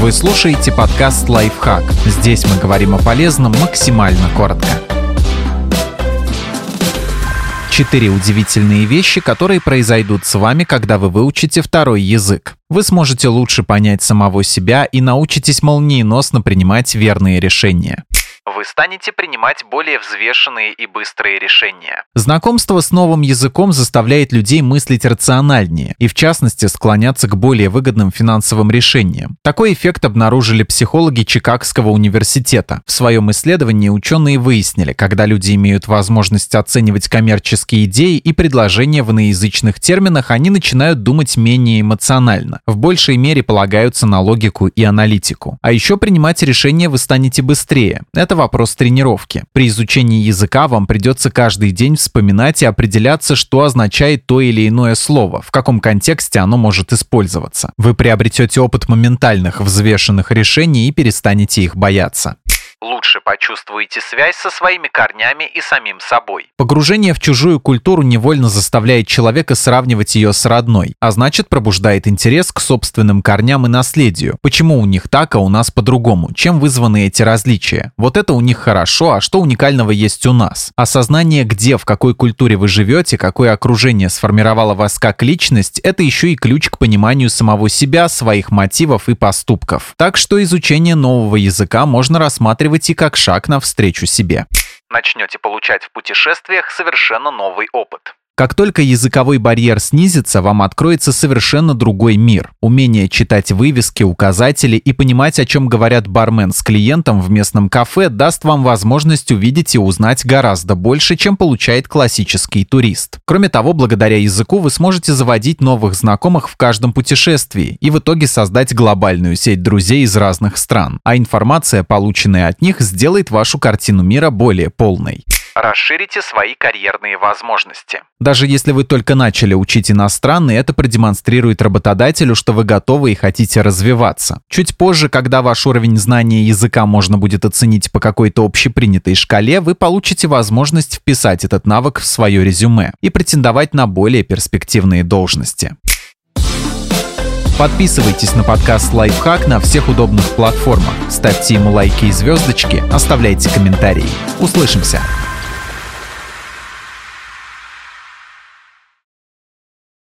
Вы слушаете подкаст «Лайфхак». Здесь мы говорим о полезном максимально коротко. Четыре удивительные вещи, которые произойдут с вами, когда вы выучите второй язык. Вы сможете лучше понять самого себя и научитесь молниеносно принимать верные решения вы станете принимать более взвешенные и быстрые решения. Знакомство с новым языком заставляет людей мыслить рациональнее и, в частности, склоняться к более выгодным финансовым решениям. Такой эффект обнаружили психологи Чикагского университета. В своем исследовании ученые выяснили, когда люди имеют возможность оценивать коммерческие идеи и предложения в иноязычных терминах, они начинают думать менее эмоционально, в большей мере полагаются на логику и аналитику. А еще принимать решения вы станете быстрее. Это вопрос тренировки. При изучении языка вам придется каждый день вспоминать и определяться, что означает то или иное слово, в каком контексте оно может использоваться. Вы приобретете опыт моментальных, взвешенных решений и перестанете их бояться лучше почувствуете связь со своими корнями и самим собой. Погружение в чужую культуру невольно заставляет человека сравнивать ее с родной, а значит пробуждает интерес к собственным корням и наследию. Почему у них так, а у нас по-другому? Чем вызваны эти различия? Вот это у них хорошо, а что уникального есть у нас? Осознание, где, в какой культуре вы живете, какое окружение сформировало вас как личность, это еще и ключ к пониманию самого себя, своих мотивов и поступков. Так что изучение нового языка можно рассматривать рассматривайте как шаг навстречу себе. Начнете получать в путешествиях совершенно новый опыт. Как только языковой барьер снизится, вам откроется совершенно другой мир. Умение читать вывески, указатели и понимать, о чем говорят бармен с клиентом в местном кафе, даст вам возможность увидеть и узнать гораздо больше, чем получает классический турист. Кроме того, благодаря языку вы сможете заводить новых знакомых в каждом путешествии и в итоге создать глобальную сеть друзей из разных стран. А информация, полученная от них, сделает вашу картину мира более полной. Расширите свои карьерные возможности. Даже если вы только начали учить иностранный, это продемонстрирует работодателю, что вы готовы и хотите развиваться. Чуть позже, когда ваш уровень знания языка можно будет оценить по какой-то общепринятой шкале, вы получите возможность вписать этот навык в свое резюме и претендовать на более перспективные должности. Подписывайтесь на подкаст «Лайфхак» на всех удобных платформах, ставьте ему лайки и звездочки, оставляйте комментарии. Услышимся!